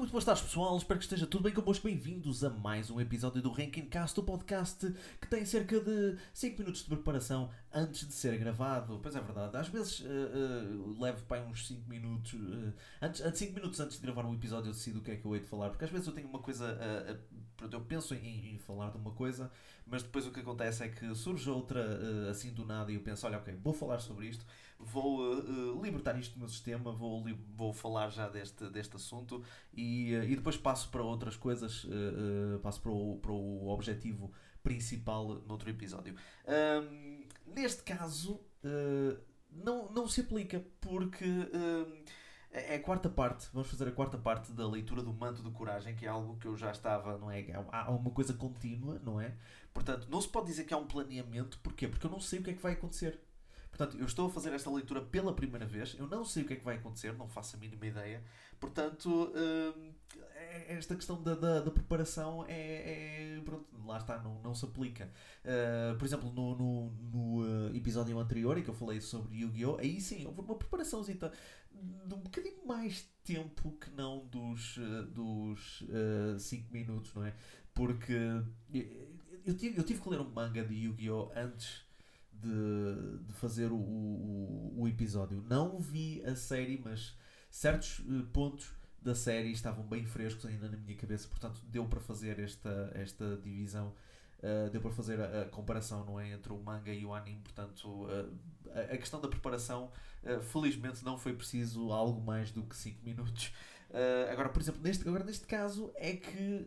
muito boas tardes pessoal, espero que esteja tudo bem convosco. Bem-vindos a mais um episódio do Ranking Cast, o podcast que tem cerca de 5 minutos de preparação antes de ser gravado. Pois é verdade, às vezes uh, uh, levo para uns 5 minutos, uh, antes, 5 minutos antes de gravar um episódio eu decido o que é que eu hei de falar, porque às vezes eu tenho uma coisa, eu penso em, em, falar de uma coisa, mas depois o que acontece é que surge outra assim do nada e eu penso, olha ok, vou falar sobre isto, vou libertar isto do meu sistema, vou, vou falar já deste, deste assunto e, e depois passo para outras coisas, passo para o, para o objetivo principal noutro episódio. Um, neste caso, uh, não, não se aplica, porque uh, é a quarta parte, vamos fazer a quarta parte da leitura do Manto de Coragem, que é algo que eu já estava, não é? Há uma coisa contínua, não é? Portanto, não se pode dizer que há um planeamento, porquê? Porque eu não sei o que é que vai acontecer. Portanto, eu estou a fazer esta leitura pela primeira vez, eu não sei o que é que vai acontecer, não faço a mínima ideia. Portanto, uh, esta questão da, da, da preparação é, é, Pronto, lá está, não, não se aplica. Uh, por exemplo, no, no, no uh, episódio anterior em que eu falei sobre Yu-Gi-Oh! Aí sim, houve uma preparaçãozita de um bocadinho mais tempo que não dos 5 uh, dos, cinco minutos, não é? Porque eu, eu, tive, eu tive que ler um manga de Yu-Gi-Oh! antes de, de fazer o, o, o, episódio. Não vi a série, mas certos pontos da série estavam bem frescos ainda na minha cabeça, portanto deu para fazer esta, esta divisão, uh, deu para fazer a, a, comparação não é, entre o manga e o anime, portanto uh, a, a, questão da preparação uh, felizmente não foi preciso algo mais do que 5 minutos. agora, por exemplo, neste, agora neste caso é que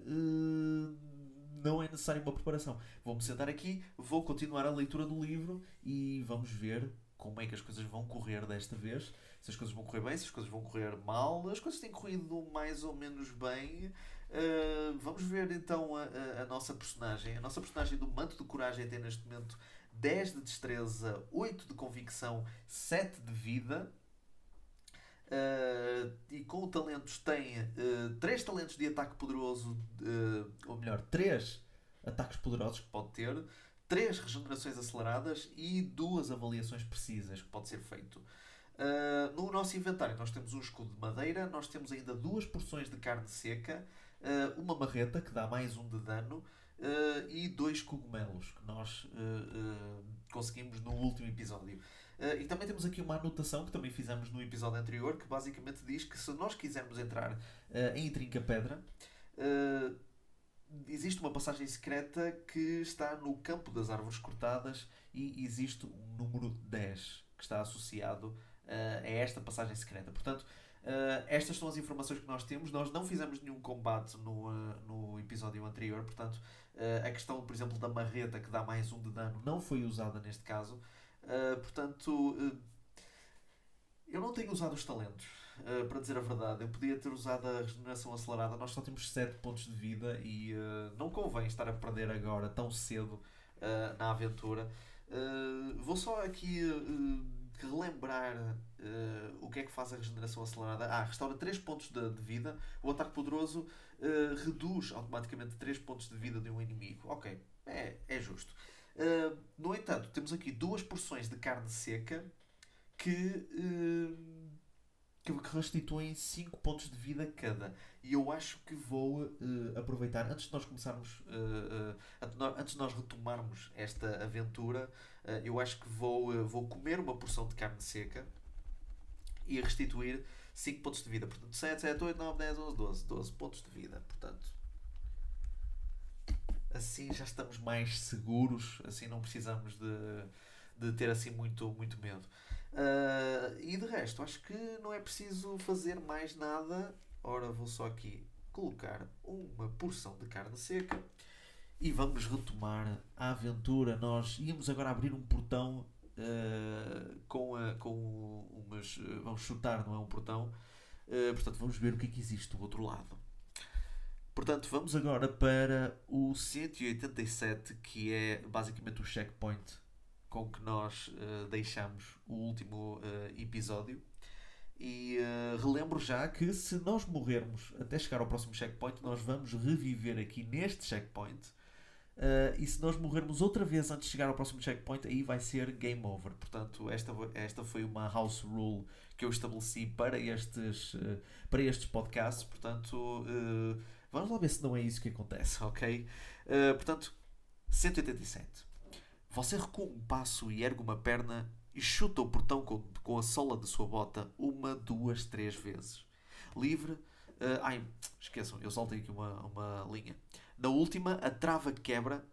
não é necessário uma preparação. Vou-me sentar aqui, vou continuar a leitura do livro e vamos ver como é que as coisas vão correr desta vez se as coisas vão correr bem, se as coisas vão correr mal. As coisas têm corrido mais ou menos bem. Uh, vamos ver então a, a, a, nossa personagem. A nossa personagem do Manto de Coragem tem neste momento 10 de destreza, 8 de convicção, 7 de vida. Uh, e com talentos tem uh, 3 talentos de ataque poderoso, uh, ou melhor, 3 ataques poderosos que pode ter, 3 regenerações aceleradas e 2 avaliações precisas que pode ser feito. Uh, no nosso inventário nós temos um escudo de madeira, nós temos ainda duas porções de carne seca, uh, uma marreta que dá mais um de dano uh, e dois cogumelos que nós conseguimos no último episódio. e também temos aqui uma anotação que também fizemos no episódio anterior que basicamente diz que se nós quisermos entrar em Trinca Pedra existe uma passagem secreta que está no campo das árvores cortadas e existe um número 10 que está associado uh, é esta passagem secreta. Portanto, uh, estas são as informações que nós temos. Nós não fizemos nenhum combate no, uh, no episódio anterior, portanto, a questão, por exemplo, da marreta que dá mais um de dano não foi usada neste caso. portanto, eu não tenho usado os talentos. Uh, para dizer a verdade, eu podia ter usado a regeneração acelerada. Nós só temos 7 pontos de vida e uh, não convém estar a perder agora tão cedo uh, na aventura. vou só aqui relembrar o que é que faz a regeneração acelerada. Ah, restaura 3 pontos de, de vida. O ataque poderoso reduz automaticamente 3 pontos de vida de um inimigo. Ok, é, é justo. No entanto, temos aqui duas porções de carne seca que, que, restituem 5 pontos de vida cada. E eu acho que vou aproveitar, antes de nós começarmos, antes de nós retomarmos esta aventura eu acho que vou, vou comer uma porção de carne seca e restituir 5 pontos de vida. Portanto, 7, 7, 8, 9, 10, 11, 12. 12 pontos de vida. Portanto, assim já estamos mais seguros, assim não precisamos de, de ter assim muito, muito medo. Uh, e de resto, acho que não é preciso fazer mais nada. Ora, vou só aqui colocar uma porção de carne seca e vamos retomar a aventura. Nós íamos agora abrir um portão uh, com, a, com umas. Vamos chutar, não é um portão. Uh, portanto, vamos ver o que é que existe do outro lado. Portanto, vamos agora para o 187, que é basicamente o checkpoint com que nós deixamos o último episódio. E relembro já que se nós morrermos até chegar ao próximo checkpoint, nós vamos reviver aqui neste checkpoint Uh, e se nós morrermos outra vez antes de chegar ao próximo checkpoint, aí vai ser game over. Portanto, esta, esta foi uma house rule que eu estabeleci para estes, uh, para estes podcasts. Portanto, uh, vamos lá ver se não é isso que acontece, ok? portanto, 187. Você recua um passo e ergue uma perna e chuta o portão com, com a sola da sua bota uma, duas, três vezes. Livre. ai, esqueçam, eu soltei aqui uma, uma linha. Na última, a trava quebra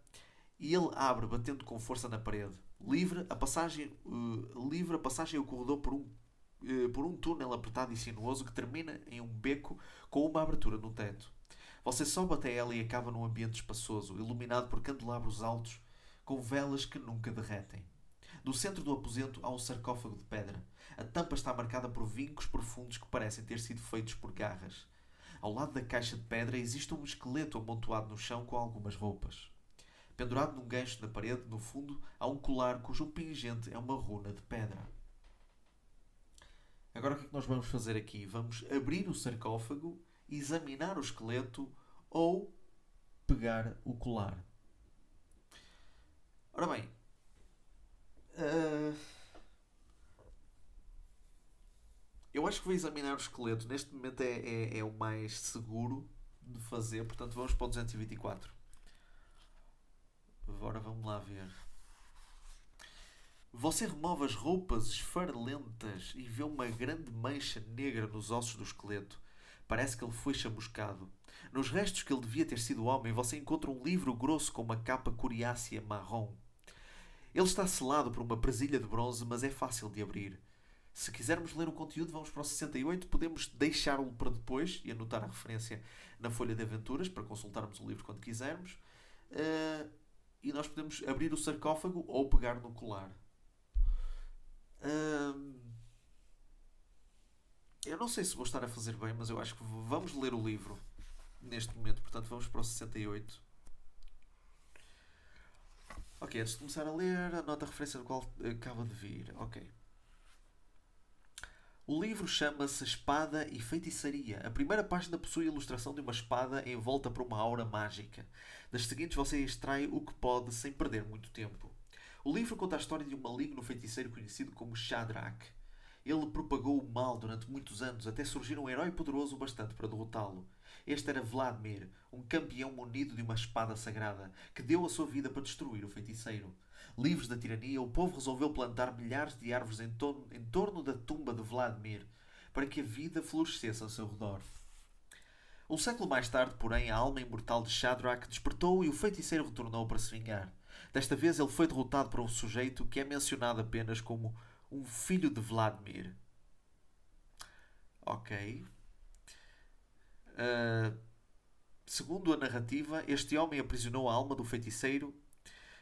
e ele abre, batendo com força na parede. Livre a passagem, uh, livre a passagem ao corredor por um, uh, por um túnel apertado e sinuoso que termina em um beco com uma abertura no teto. Você sobe até ela e acaba num ambiente espaçoso, iluminado por candelabros altos, com velas que nunca derretem. No centro do aposento há um sarcófago de pedra. A tampa está marcada por vincos profundos que parecem ter sido feitos por garras. Ao lado da caixa de pedra existe um esqueleto amontoado no chão com algumas roupas. Pendurado num gancho na parede, no fundo, há um colar cujo pingente é uma runa de pedra. Agora o que é que nós vamos fazer aqui? Vamos abrir o sarcófago, examinar o esqueleto ou pegar o colar. Ora bem, uh, Eu acho que vou examinar o esqueleto. Neste momento é, é, é o mais seguro de fazer. Portanto, vamos para o 224. Agora vamos lá ver. Você remove as roupas esfarelentas e vê uma grande mancha negra nos ossos do esqueleto. Parece que ele foi chamuscado. Nos restos que ele devia ter sido homem, você encontra um livro grosso com uma capa coriácea marrom. Ele está selado por uma presilha de bronze, mas é fácil de abrir. Se quisermos ler o conteúdo, vamos para o 68. Podemos deixá-lo para depois e anotar a referência na folha de aventuras para consultarmos o livro quando quisermos. Uh, e nós podemos abrir o sarcófago ou pegar no colar. Uh, eu não sei se vou estar a fazer bem, mas eu acho que vamos ler o livro neste momento. Portanto, vamos para o 68. Ok, antes de começar a ler, anota a referência do qual acaba de vir. Ok. O livro chama-se Espada e Feitiçaria. A primeira página possui a ilustração de uma espada envolta por uma aura mágica. Das seguintes você extrai o que pode sem perder muito tempo. O livro conta a história de um maligno feiticeiro conhecido como Shadrach. Ele propagou o mal durante muitos anos até surgir um herói poderoso bastante para derrotá-lo. Este era Vladimir, um campeão munido de uma espada sagrada, que deu a sua vida para destruir o feiticeiro. Livres da tirania, o povo resolveu plantar milhares de árvores em torno, em torno da tumba de Vladimir, para que a vida florescesse ao seu redor. Um século mais tarde, porém, a alma imortal de Shadrach despertou e o feiticeiro retornou para se vingar. Desta vez ele foi derrotado por um sujeito que é mencionado apenas como um filho de Vladimir. Ok. Uh, segundo a narrativa, este homem aprisionou a alma do feiticeiro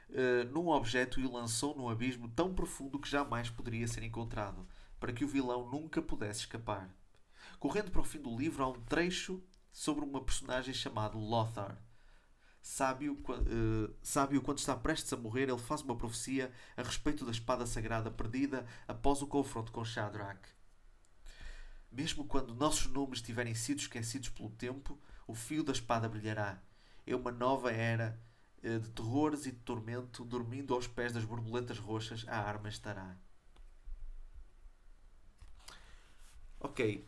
uh, num objeto e o lançou num abismo tão profundo que jamais poderia ser encontrado, para que o vilão nunca pudesse escapar. Correndo para o fim do livro, há um trecho sobre uma personagem chamada Lothar. Sábio, uh, sábio, quando está prestes a morrer, ele faz uma profecia a respeito da espada sagrada perdida após o confronto com Shadrach. Mesmo quando nossos nomes tiverem sido esquecidos pelo tempo, o fio da espada brilhará. É uma nova era eh, de terrores e de tormento, dormindo aos pés das borboletas roxas, a arma estará. Ok.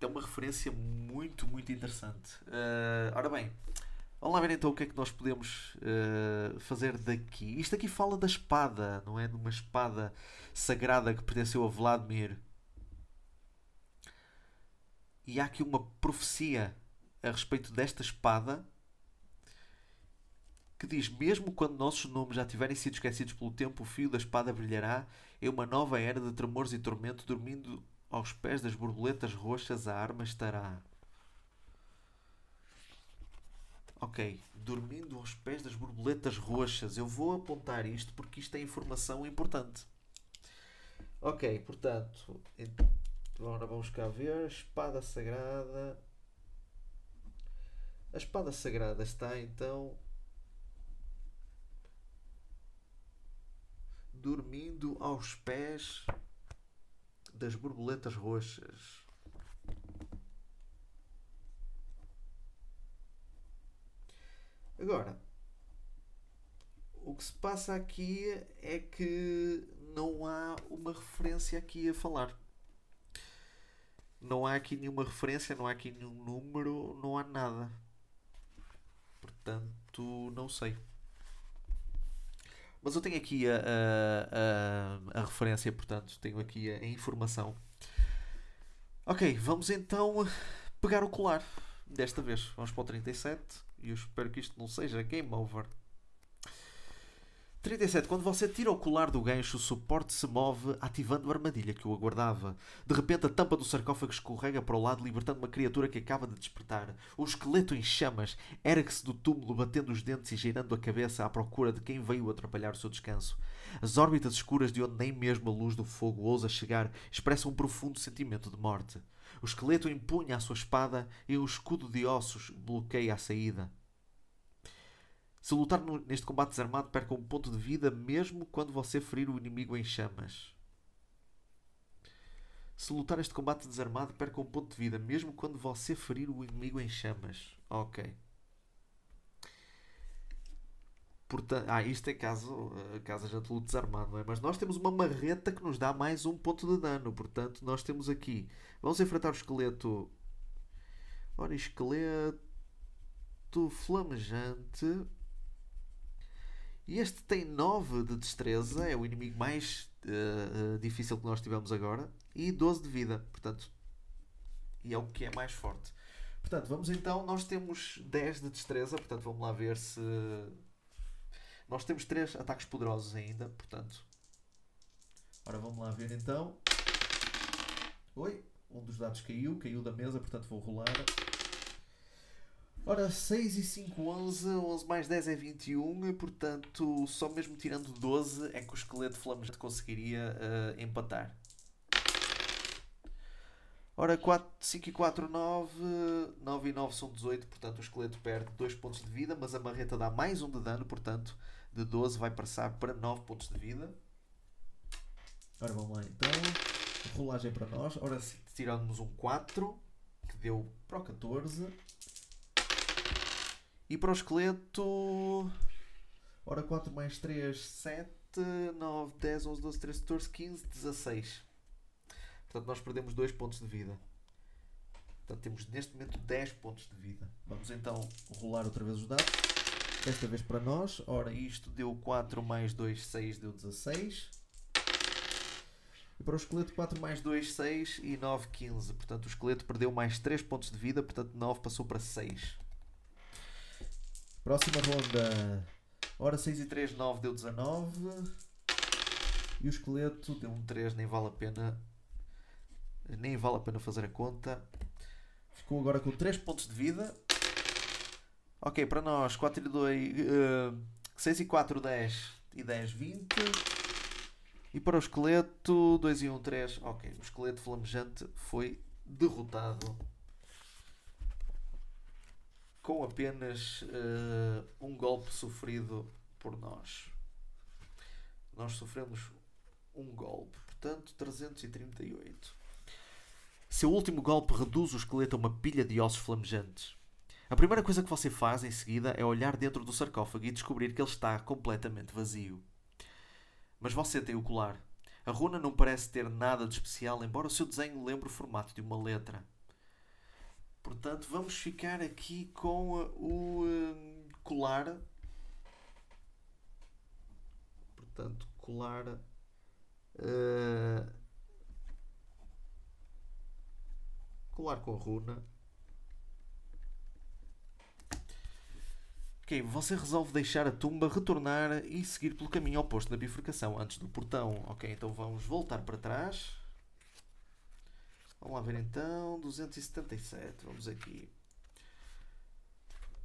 É uma referência muito, muito interessante. Uh, ora bem, vamos lá ver então o que é que nós podemos uh, fazer daqui. Isto aqui fala da espada, não é? De uma espada sagrada que pertenceu a Vladimir. E há aqui uma profecia a respeito desta espada que diz: Mesmo quando nossos nomes já tiverem sido esquecidos pelo tempo, o fio da espada brilhará em uma nova era de tremores e tormento, dormindo aos pés das borboletas roxas, a arma estará. Ok, dormindo aos pés das borboletas roxas. Eu vou apontar isto porque isto é informação importante. Ok, portanto, agora vamos cá ver. Espada sagrada. A espada sagrada está então dormindo aos pés das borboletas roxas. Agora, o que se passa aqui é que não há uma referência aqui a falar. Não há aqui nenhuma referência, não há aqui nenhum número, não há nada. Portanto, não sei. Mas eu tenho aqui a, a, a, a referência, portanto, tenho aqui a, a informação. Ok, vamos então pegar o colar. Desta vez, vamos para o 37 e eu espero que isto não seja game over. 37. Quando você tira o colar do gancho, o suporte se move, ativando a armadilha que o aguardava. De repente, a tampa do sarcófago escorrega para o lado, libertando uma criatura que acaba de despertar. O esqueleto em chamas ergue-se do túmulo, batendo os dentes e girando a cabeça à procura de quem veio atrapalhar o seu descanso. As órbitas escuras de onde nem mesmo a luz do fogo ousa chegar expressam um profundo sentimento de morte. O esqueleto empunha a sua espada e um escudo de ossos bloqueia a saída. Se lutar neste combate desarmado, perca um ponto de vida mesmo quando você ferir o inimigo em chamas. Se lutar este combate desarmado, perca um ponto de vida mesmo quando você ferir o inimigo em chamas. Ok. Portanto, ah, isto é caso, eh, caso a gente lute desarmado, não é? Mas nós temos uma marreta que nos dá mais um ponto de dano. Portanto, nós temos aqui. Vamos enfrentar o esqueleto. Ora, esqueleto flamejante. E este tem 9 de destreza, é o inimigo mais uh, difícil que nós tivemos agora. E 12 de vida, portanto. E é o que é mais forte. Portanto, vamos então. Nós temos 10 de destreza, portanto, vamos lá ver se nós temos três ataques poderosos ainda, portanto. Ora, vamos lá ver então. Oi, um dos dados caiu, caiu da mesa, portanto vou rolar. Ora, 6 e 5, 11. 11 mais 10 é 21. Portanto, só mesmo tirando 12 é que o esqueleto flamejante conseguiria uh, empatar. Ora, 4, 5 e 4, 9. 9 e 9 são 18. Portanto, o esqueleto perde 2 pontos de vida. Mas a marreta dá mais 1 de dano. Portanto, de 12 vai passar para 9 pontos de vida. Ora, vamos lá então. Rolagem para nós. Ora, tiramos um 4, que deu para o 14. E para o esqueleto. Ora, 4 mais 3, 7, 9, 10, 11, 12, 13, 14, 15, 16. Portanto, nós perdemos 2 pontos de vida. Portanto, temos neste momento 10 pontos de vida. Vamos então rolar outra vez os dados. Desta vez para nós. Ora, isto deu 4 mais 2, 6, deu 16. E para o esqueleto 4 mais 2, 6 e 9, 15. Portanto, o esqueleto perdeu mais 3 pontos de vida, portanto 9 passou para 6. Próxima ronda. Ora, 6 e 3, 9 deu 19. E o esqueleto deu um 3, nem vale a pena. Nem vale a pena fazer a conta. Ficou agora com 3 pontos de vida. Ok, para nós, 4 e 2, uh, 6 e 4, 10 e 10, 20. E para o esqueleto, 2 e 1, 3. Ok, o esqueleto flamejante foi derrotado com apenas uh, um golpe sofrido por nós. Nós sofremos um golpe, portanto, 338. Seu último golpe reduz o esqueleto a uma pilha de ossos flamejantes. A primeira coisa que você faz em seguida é olhar dentro do sarcófago e descobrir que ele está completamente vazio. Mas você tem o colar. A runa não parece ter nada de especial, embora o seu desenho lembre o formato de uma letra. Portanto, vamos ficar aqui com o um, colar. Portanto, colar. Uh, colar com a runa. Ok, você resolve deixar a tumba, retornar e seguir pelo caminho oposto na bifurcação, antes do portão. Ok, então vamos voltar para trás. Vamos lá ver então. 277, vamos aqui.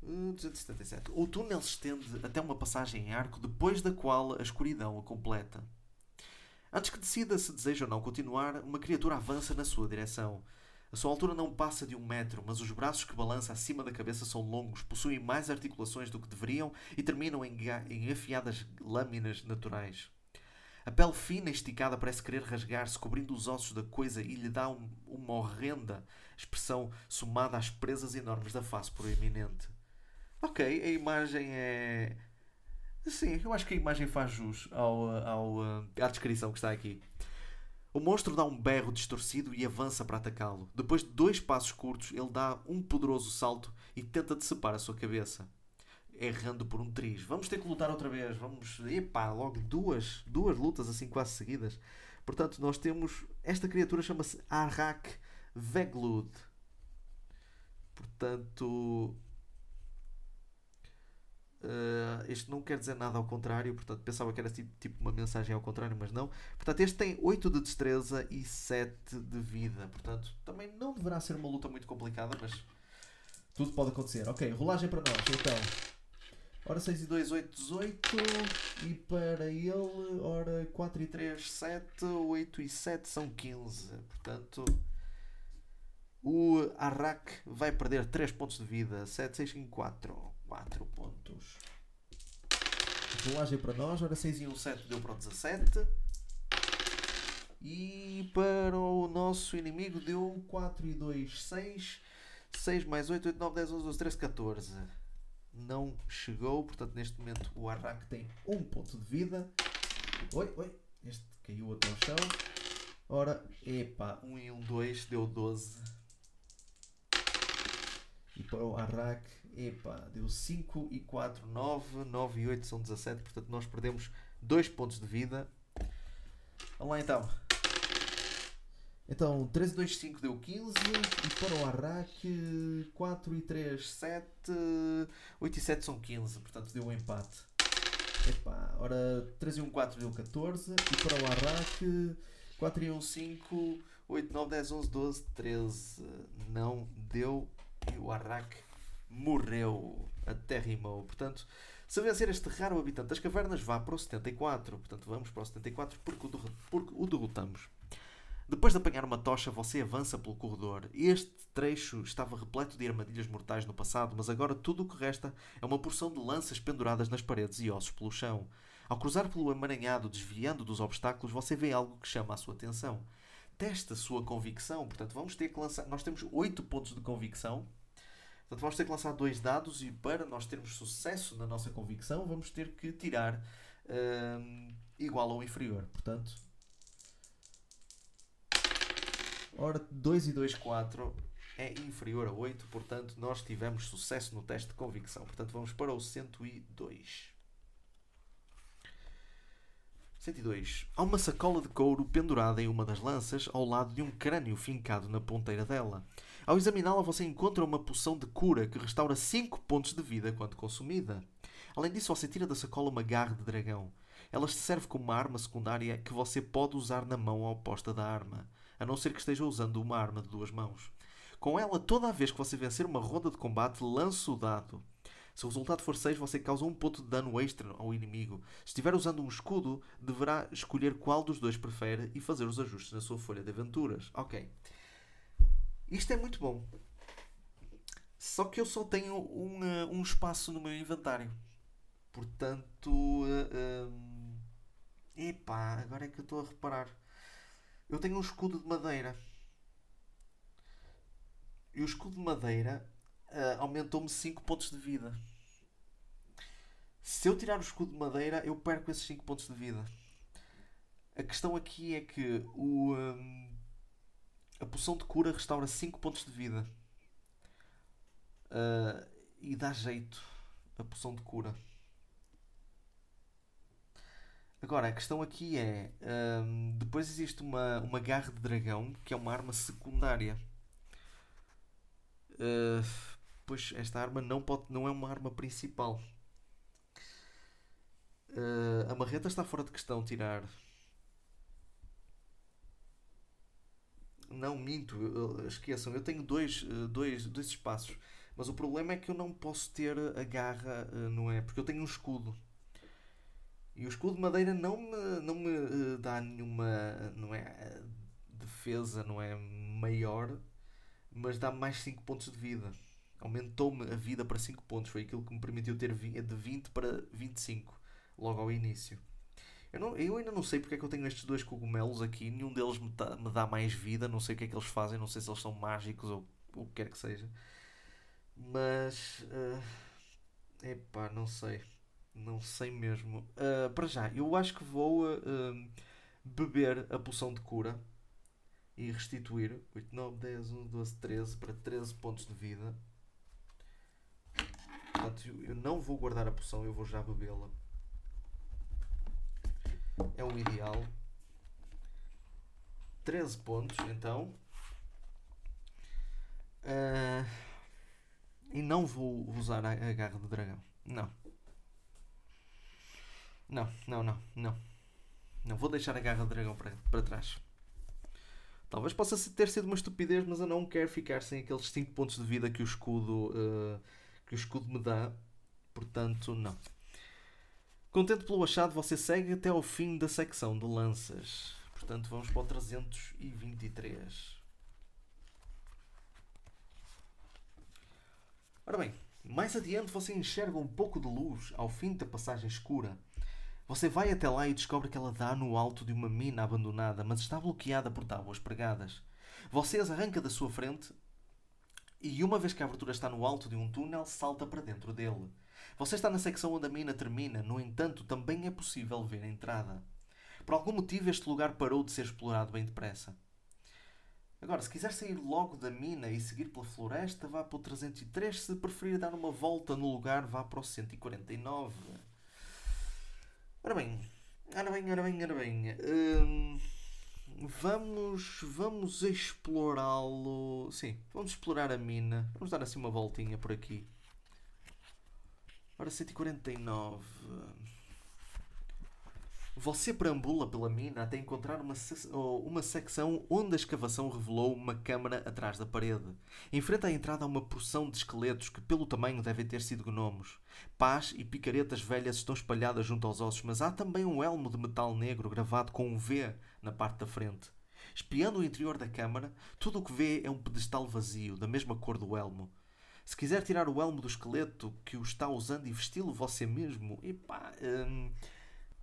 277. O túnel se estende até uma passagem em arco, depois da qual a escuridão o completa. Antes que decida se deseja ou não continuar, uma criatura avança na sua direção. A sua altura não passa de um metro, mas os braços que balança acima da cabeça são longos, possuem mais articulações do que deveriam e terminam em, em afiadas lâminas naturais. A pele fina e esticada parece querer rasgar-se, cobrindo os ossos da coisa e lhe dá um, uma horrenda expressão somada às presas enormes da face proeminente. Ok, a imagem é. Sim, eu acho que a imagem faz jus ao, ao, à descrição que está aqui. O monstro dá um berro distorcido e avança para atacá-lo. Depois de dois passos curtos, ele dá um poderoso salto e tenta decepar a sua cabeça, errando por um triz. Vamos ter que lutar outra vez. Vamos. Epá, logo duas, duas lutas assim quase seguidas. Portanto, nós temos. Esta criatura chama-se Arrak Veglud. Portanto, Uh, este não quer dizer nada ao contrário, portanto pensava que era tipo, tipo, uma mensagem ao contrário, mas não. Portanto, este tem 8 de destreza e 7 de vida. Portanto, também não deverá ser uma luta muito complicada, mas tudo pode acontecer. Ok, rolagem para nós, então. Ora 6 e 2, 8, 18. E para ele, ora 4 e 3, 7. 8 e 7 são 15. Portanto, o Arrak vai perder 3 pontos de vida. 7, 6, 5, 4. 4 pontos. Rolagem para nós, ora 6 e 1, 7 deu para o 17. E para o nosso inimigo deu 4 e 2, 6. 6 mais 8, 8, 9, 10, 11, 12, 13, 14. Não chegou, portanto neste momento o arranque tem 1 ponto de vida. Oi, oi, este caiu até ao chão. Ora, epá, 1 e 1, 2 deu 12. E para o Arrak Epá, deu 5 e 4, 9, 9 e 8 são 17, portanto nós perdemos 2 pontos de vida. Vamos lá então. Então, 13 e 2, 5 deu 15. E para o Arrak, 4 e 3, 7. 8 e 7 são 15, portanto deu um empate. Epá, ora, 3 e 1, 4 deu 14. E para o Arrak, 4 e 1, 5. 8, 9, 10, 11, 12, 13. Não deu. E o Arrak morreu. Até rimou. Portanto, se vencer este raro habitante das cavernas, vá para o 74. Portanto, vamos para o 74 porque o, porque o derrotamos. Depois de apanhar uma tocha, você avança pelo corredor. Este trecho estava repleto de armadilhas mortais no passado, mas agora tudo o que resta é uma porção de lanças penduradas nas paredes e ossos pelo chão. Ao cruzar pelo emaranhado, desviando dos obstáculos, você vê algo que chama a sua atenção. Testa a sua convicção. Portanto, vamos ter que lançar. Nós temos 8 pontos de convicção Portanto, vamos ter que lançar dois dados e para nós termos sucesso na nossa convicção, vamos ter que tirar uh, igual ou inferior. Portanto, ora 2 e 2, 4 é inferior a 8, portanto, nós tivemos sucesso no teste de convicção. Portanto, vamos para o 102. 102. Há uma sacola de couro pendurada em uma das lanças ao lado de um crânio fincado na ponteira dela. Ao examiná-la, você encontra uma poção de cura que restaura 5 pontos de vida quando consumida. Além disso, você tira da sacola uma garra de dragão. Ela serve como uma arma secundária que você pode usar na mão oposta da arma, a não ser que esteja usando uma arma de duas mãos. Com ela, toda a vez que você vencer uma ronda de combate, lança o dado. Se o resultado for 6, você causa um ponto de dano extra ao inimigo. Se estiver usando um escudo, deverá escolher qual dos dois prefere e fazer os ajustes na sua folha de aventuras. Ok. Isto é muito bom. Só que eu só tenho um, uh, um espaço no meu inventário. Portanto. Uh, um... Epá, agora é que eu estou a reparar. Eu tenho um escudo de madeira. E o escudo de madeira uh, aumentou-me 5 pontos de vida. Se eu tirar o escudo de madeira, eu perco esses 5 pontos de vida. A questão aqui é que o. Um a poção de cura restaura 5 pontos de vida. Uh, e dá jeito a poção de cura. Agora, a questão aqui é: um, depois existe uma, uma garra de dragão que é uma arma secundária. Uh, pois esta arma não, pode, não é uma arma principal. Uh, a marreta está fora de questão tirar. Não, minto, esqueçam, eu tenho dois, eh, dois, dois espaços. Mas o problema é que eu não posso ter a garra, não é? Porque eu tenho um escudo. E o escudo de madeira não me, não me eh, dá nenhuma, não é? Defesa, não é? Maior, mas dá mais 5 pontos de vida. Aumentou-me a vida para 5 pontos. Foi aquilo que me permitiu ter de 20 para 25 logo ao início. Eu, não, eu ainda não sei porque é que eu tenho estes dois cogumelos aqui. Nenhum deles me, tá, me dá mais vida. Não sei o que é que eles fazem. Não sei se eles são mágicos ou o que quer que seja. Mas. Uh, epá, não sei. Não sei mesmo. Uh, para já, eu acho que vou uh, beber a poção de cura e restituir 8, 9, 10, 11, 12, 13 para 13 pontos de vida. Portanto, eu não vou guardar a poção, eu vou já bebê-la. É o ideal. 13 pontos, então. Uh, e não vou usar a, a garra do dragão. Não. Não, não, não, não. Não vou deixar a garra do dragão para, para trás. Talvez possa ter sido uma estupidez, mas eu não quero ficar sem aqueles 5 pontos de vida que o escudo uh, que o escudo me dá. Portanto, não. Contente pelo achado, você segue até ao fim da secção de lanças. Portanto, vamos para o 323. Ora bem, mais adiante você enxerga um pouco de luz ao fim da passagem escura. Você vai até lá e descobre que ela dá no alto de uma mina abandonada, mas está bloqueada por tábuas pregadas. Você as arranca da sua frente e, uma vez que a abertura está no alto de um túnel, salta para dentro dele. Você está na secção onde a mina termina, no entanto, também é possível ver a entrada. Por algum motivo, este lugar parou de ser explorado bem depressa. Agora, se quiser sair logo da mina e seguir pela floresta, vá para o 303. Se preferir dar uma volta no lugar, vá para o 149. Ora bem, ora bem, ora bem, ora bem. Hum, vamos, vamos explorá-lo. Sim, vamos explorar a mina. Vamos dar assim uma voltinha por aqui. Ora, 149. Você perambula pela mina até encontrar uma, uma secção onde a escavação revelou uma câmara atrás da parede. Em frente à entrada uma porção de esqueletos que, pelo tamanho, devem ter sido gnomos. Pás e picaretas velhas estão espalhadas junto aos ossos, mas há também um elmo de metal negro gravado com um V na parte da frente. Espiando o interior da câmara, tudo o que vê é um pedestal vazio, da mesma cor do elmo. Se quiser tirar o elmo do esqueleto que o está usando e vesti-lo você mesmo, epá, hum,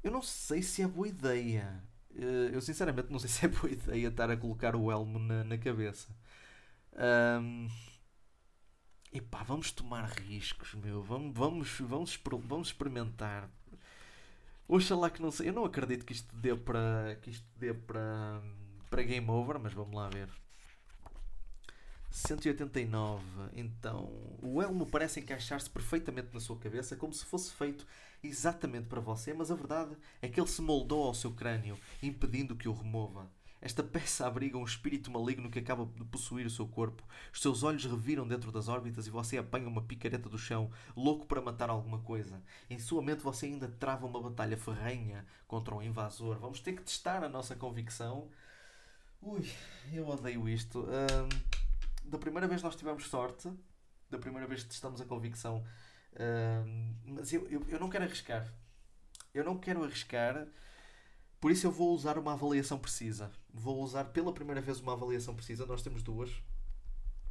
eu não sei se é boa ideia. Eh, eu sinceramente não sei se é boa ideia estar a colocar o elmo na, na cabeça. Um, epá, vamos tomar riscos, meu. Vamos, vamos, vamos, vamos experimentar. Oxalá que não sei. Eu não acredito que isto dê para. que isto dê para. para game over, mas vamos lá ver. 189. Então, o elmo parece encaixar-se perfeitamente na sua cabeça, como se fosse feito exatamente para você, mas a verdade é que ele se moldou ao seu crânio, impedindo que o remova. Esta peça abriga um espírito maligno que acaba de possuir o seu corpo. Os seus olhos reviram dentro das órbitas e você apanha uma picareta do chão, louco para matar alguma coisa. Em sua mente você ainda trava uma batalha ferrenha contra um invasor. Vamos ter que testar a nossa convicção. Ui, eu odeio isto. Da primeira vez nós tivemos sorte. Da primeira vez testamos a convicção mas eu, eu, eu não quero arriscar. Eu não quero arriscar. Por isso eu vou usar uma avaliação precisa. Vou usar pela primeira vez uma avaliação precisa. Nós temos duas.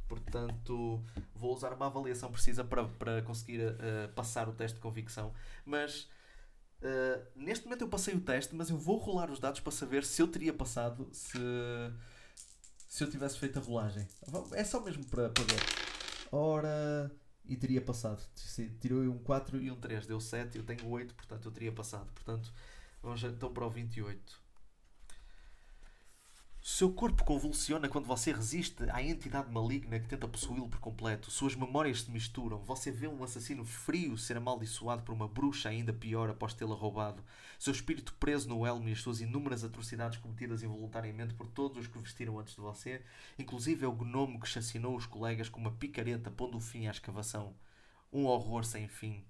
Portanto, vou usar uma avaliação precisa para, para conseguir uh, passar o teste de convicção. Mas uh, neste momento eu passei o teste, mas eu vou rolar os dados para saber se eu teria passado se, se eu tivesse feito a rolagem. É só mesmo para, para ver. Ora e teria passado. Tirou um 4 e um 3, deu 7, eu tenho 8, portanto eu teria passado. Portanto, vamos então para o 28. Seu corpo convulsiona quando você resiste à entidade maligna que tenta possuí-lo por completo. Suas memórias se misturam. Você vê um assassino frio ser amaldiçoado por uma bruxa ainda pior após tê-la roubado. Seu espírito preso no elmo e as suas inúmeras atrocidades cometidas involuntariamente por todos os que vestiram antes de você, inclusive é o gnomo que chacinou os colegas com uma picareta pondo fim à escavação. Um horror sem fim.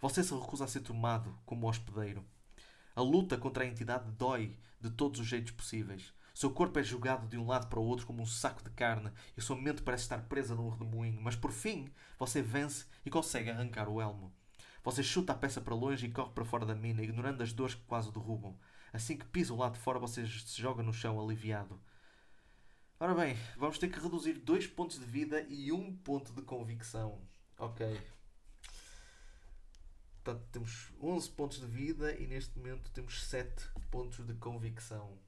Você se recusa a ser tomado como hospedeiro. A luta contra a entidade dói de todos os jeitos possíveis. Seu corpo é jogado de um lado para o outro como um saco de carne e sua mente parece estar presa num redemoinho, mas por fim você vence e consegue arrancar o elmo. Você chuta a peça para longe e corre para fora da mina, ignorando as dores que quase derrubam. Assim que pisa o lado de fora, você se joga no chão aliviado. Ora bem, vamos ter que reduzir dois pontos de vida e um ponto de convicção. Ok. Portanto, temos 11 pontos de vida e neste momento temos 7 pontos de convicção.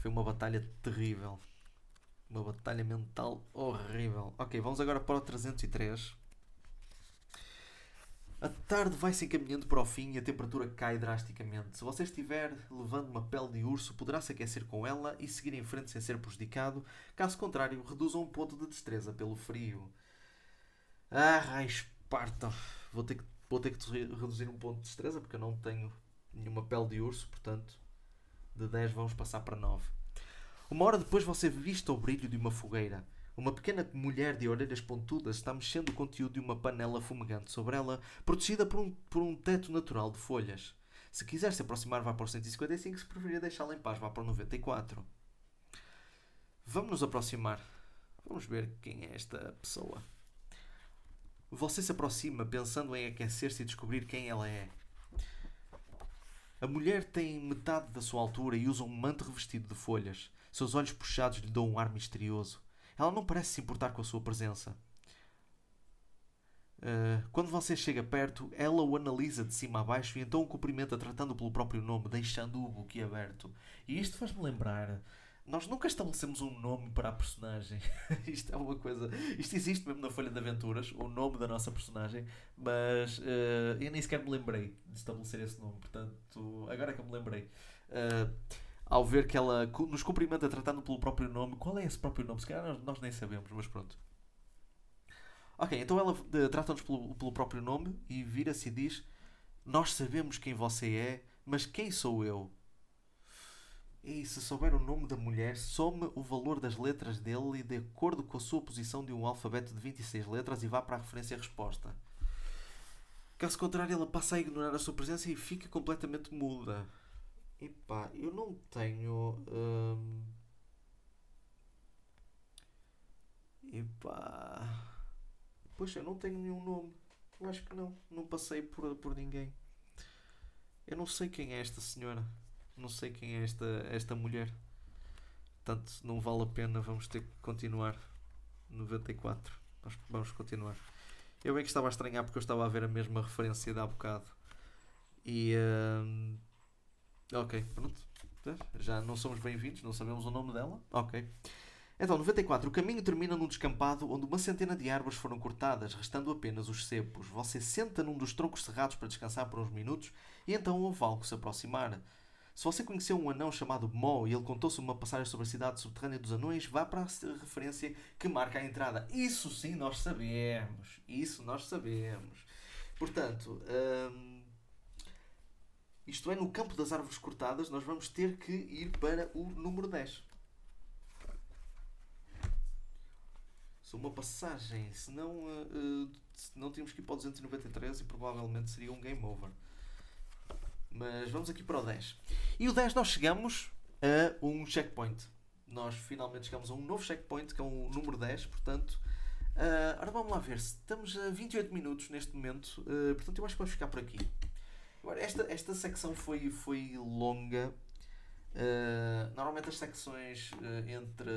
Foi uma batalha terrível. Uma batalha mental horrível. Ok, vamos agora para o 303. A tarde vai se encaminhando para o fim e a temperatura cai drasticamente. Se você estiver levando uma pele de urso, poderá se aquecer com ela e seguir em frente sem ser prejudicado. Caso contrário, reduza um ponto de destreza pelo frio. Ah, raios, partam. Vou ter, que, vou ter que reduzir um ponto de destreza porque eu não tenho nenhuma pele de urso, portanto, de 10 vamos passar para 9. Uma hora depois você vista o brilho de uma fogueira. Uma pequena mulher de orelhas pontudas está mexendo o conteúdo de uma panela fumegante sobre ela, protegida por um, por um teto natural de folhas. Se quiser se aproximar, vá para o 155. Se preferir deixá-la em paz, vá para o 94. Vamos nos aproximar. Vamos ver quem é esta pessoa. Você se aproxima pensando em aquecer-se e descobrir quem ela é. A mulher tem metade da sua altura e usa um manto revestido de folhas. Seus olhos puxados lhe dão um ar misterioso. Ela não parece se importar com a sua presença. Uh, quando você chega perto, ela o analisa de cima a baixo e então o cumprimenta tratando pelo próprio nome, deixando o boquiaberto. E isto faz-me lembrar. Nós nunca estabelecemos um nome para a personagem. isto é uma coisa. Isto existe mesmo na Folha de Aventuras, o nome da nossa personagem, mas uh, eu nem sequer me lembrei de estabelecer esse nome. Portanto, agora é que eu me lembrei. Uh, ao ver que ela nos cumprimenta tratando pelo próprio nome. Qual é esse próprio nome? Se calhar nós, nós nem sabemos, mas pronto. Ok, então ela uh, trata-nos pelo, pelo próprio nome e vira-se e diz: Nós sabemos quem você é, mas quem sou eu? E se souber o nome da mulher, some o valor das letras dele e de acordo com a sua posição de um alfabeto de 26 letras e vá para a referência e resposta. Caso contrário, ela passa a ignorar a sua presença e fica completamente muda. Epá, eu não tenho. Hum... Epá. Poxa, eu não tenho nenhum nome. Eu acho que não. Não passei por, por ninguém. Eu não sei quem é esta senhora. Não sei quem é esta, esta mulher. Portanto, não vale a pena. Vamos ter que continuar. 94. Nós vamos continuar. Eu bem que estava a estranhar porque eu estava a ver a mesma referência de há bocado. E. Hum Ok, pronto. Já não somos bem-vindos, não sabemos o nome dela. Ok. Então, 94. O caminho termina num descampado onde uma centena de árvores foram cortadas, restando apenas os cepos. Você senta num dos troncos cerrados para descansar por uns minutos e então ouve algo se aproximar. Se você conheceu um anão chamado Mo e ele contou-se uma passagem sobre a cidade subterrânea dos anões, vá para a referência que marca a entrada. Isso sim nós sabemos. Isso nós sabemos. Portanto, hum, isto é, no campo das árvores cortadas, nós vamos ter que ir para o número 10. Se uma passagem, se não, uh, se não tínhamos que ir para o 293 e provavelmente seria um game over. Mas vamos aqui para o 10. E o 10 nós chegamos a um checkpoint. Nós finalmente chegamos a um novo checkpoint, que é o número 10, portanto. Uh, ora vamos lá ver, estamos a 28 minutos neste momento, uh, portanto eu acho que vamos ficar por aqui. Agora, esta, esta secção foi, foi longa. Uh, normalmente as secções uh, entre,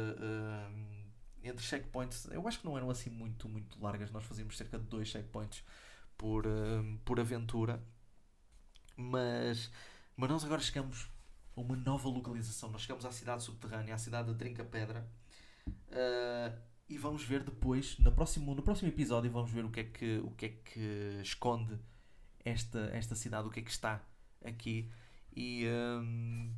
entre checkpoints, eu acho que não eram assim muito, muito largas. Nós fazíamos cerca de dois checkpoints por, por aventura. Mas, mas nós agora chegamos a uma nova localização. Nós chegamos à cidade subterrânea, à cidade de Trinca Pedra. e vamos ver depois, no próximo, no próximo episódio, vamos ver o que é que, o que, é que esconde esta, esta cidade, o que é que está aqui. E, um,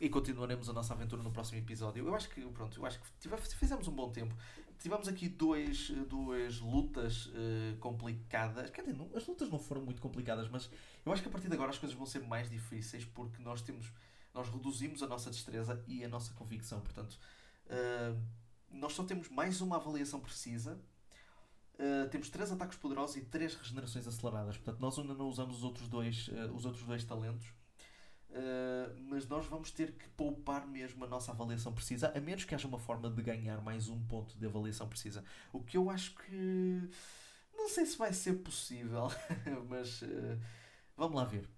e continuaremos a nossa aventura no próximo episódio. Eu acho que, pronto, eu acho que fizemos um bom tempo. Tivemos aqui dois, duas lutas uh, complicadas. Quer dizer, não, as lutas não foram muito complicadas, mas eu acho que a partir de agora as coisas vão ser mais difíceis porque nós temos nós reduzimos a nossa destreza e a nossa convicção. Portanto, uh, nós só temos mais uma avaliação precisa Uh, temos três ataques poderosos e três regenerações aceleradas. Portanto, nós ainda não usamos os outros dois, os outros dois talentos. Uh, mas nós vamos ter que poupar mesmo a nossa avaliação precisa, a menos que haja uma forma de ganhar mais um ponto de avaliação precisa. O que eu acho que. Não sei se vai ser possível, mas vamos lá ver.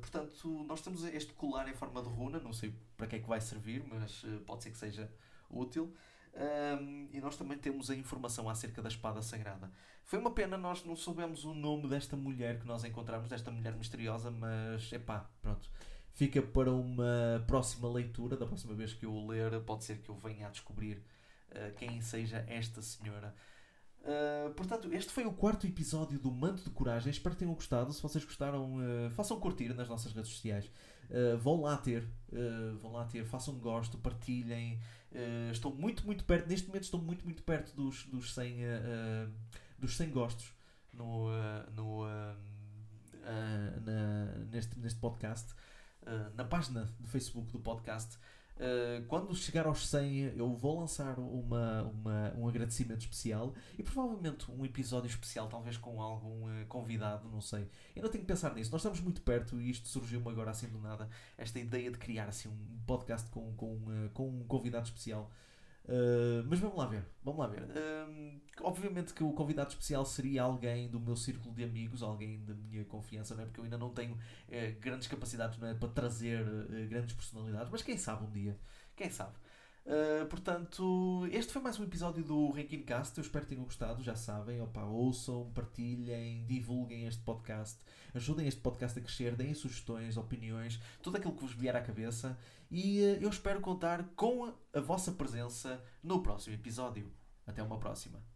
portanto, nós temos este colar em forma de runa, não sei para que é que vai servir, mas pode ser que seja útil. Um, e nós também temos a informação acerca da espada sagrada. Foi uma pena nós não soubemos o nome desta mulher que nós encontramos, desta mulher misteriosa, mas epá, pronto. Fica para uma próxima leitura, da próxima vez que eu o ler, pode ser que eu venha a descobrir uh, quem seja esta senhora. Uh, portanto, este foi o quarto episódio do Manto de Coragem. Espero que tenham gostado. Se vocês gostaram, uh, façam curtir nas nossas redes sociais. Uh, vão lá ter, vão lá ter, façam gosto, partilhem. estou muito, muito perto, neste momento estou muito, muito perto dos, dos, 100, dos 100 gostos no, no, na, neste, neste podcast. Na página do Facebook do podcast. Uh, quando chegar aos 100, eu vou lançar uma, uma, um agradecimento especial e provavelmente um episódio especial, talvez com algum uh, convidado, não sei. Eu não tenho que pensar nisso. Nós estamos muito perto e isto surgiu-me agora assim do nada. Esta ideia de criar assim um podcast com, com, uh, com um convidado especial. Uh, mas vamos lá ver, vamos lá ver. Uh, obviamente que o convidado especial seria alguém do meu círculo de amigos, alguém da minha confiança, não é? Porque eu ainda não tenho uh, grandes capacidades não é? para trazer grandes personalidades, mas quem sabe um dia, quem sabe. Uh, portanto, este foi mais um episódio do Ranking Cast. Eu espero que tenham gostado. Já sabem, opa, ouçam, partilhem, divulguem este podcast, ajudem este podcast a crescer, deem sugestões, opiniões, tudo aquilo que vos vier à cabeça. E uh, eu espero contar com a vossa presença no próximo episódio. Até uma próxima.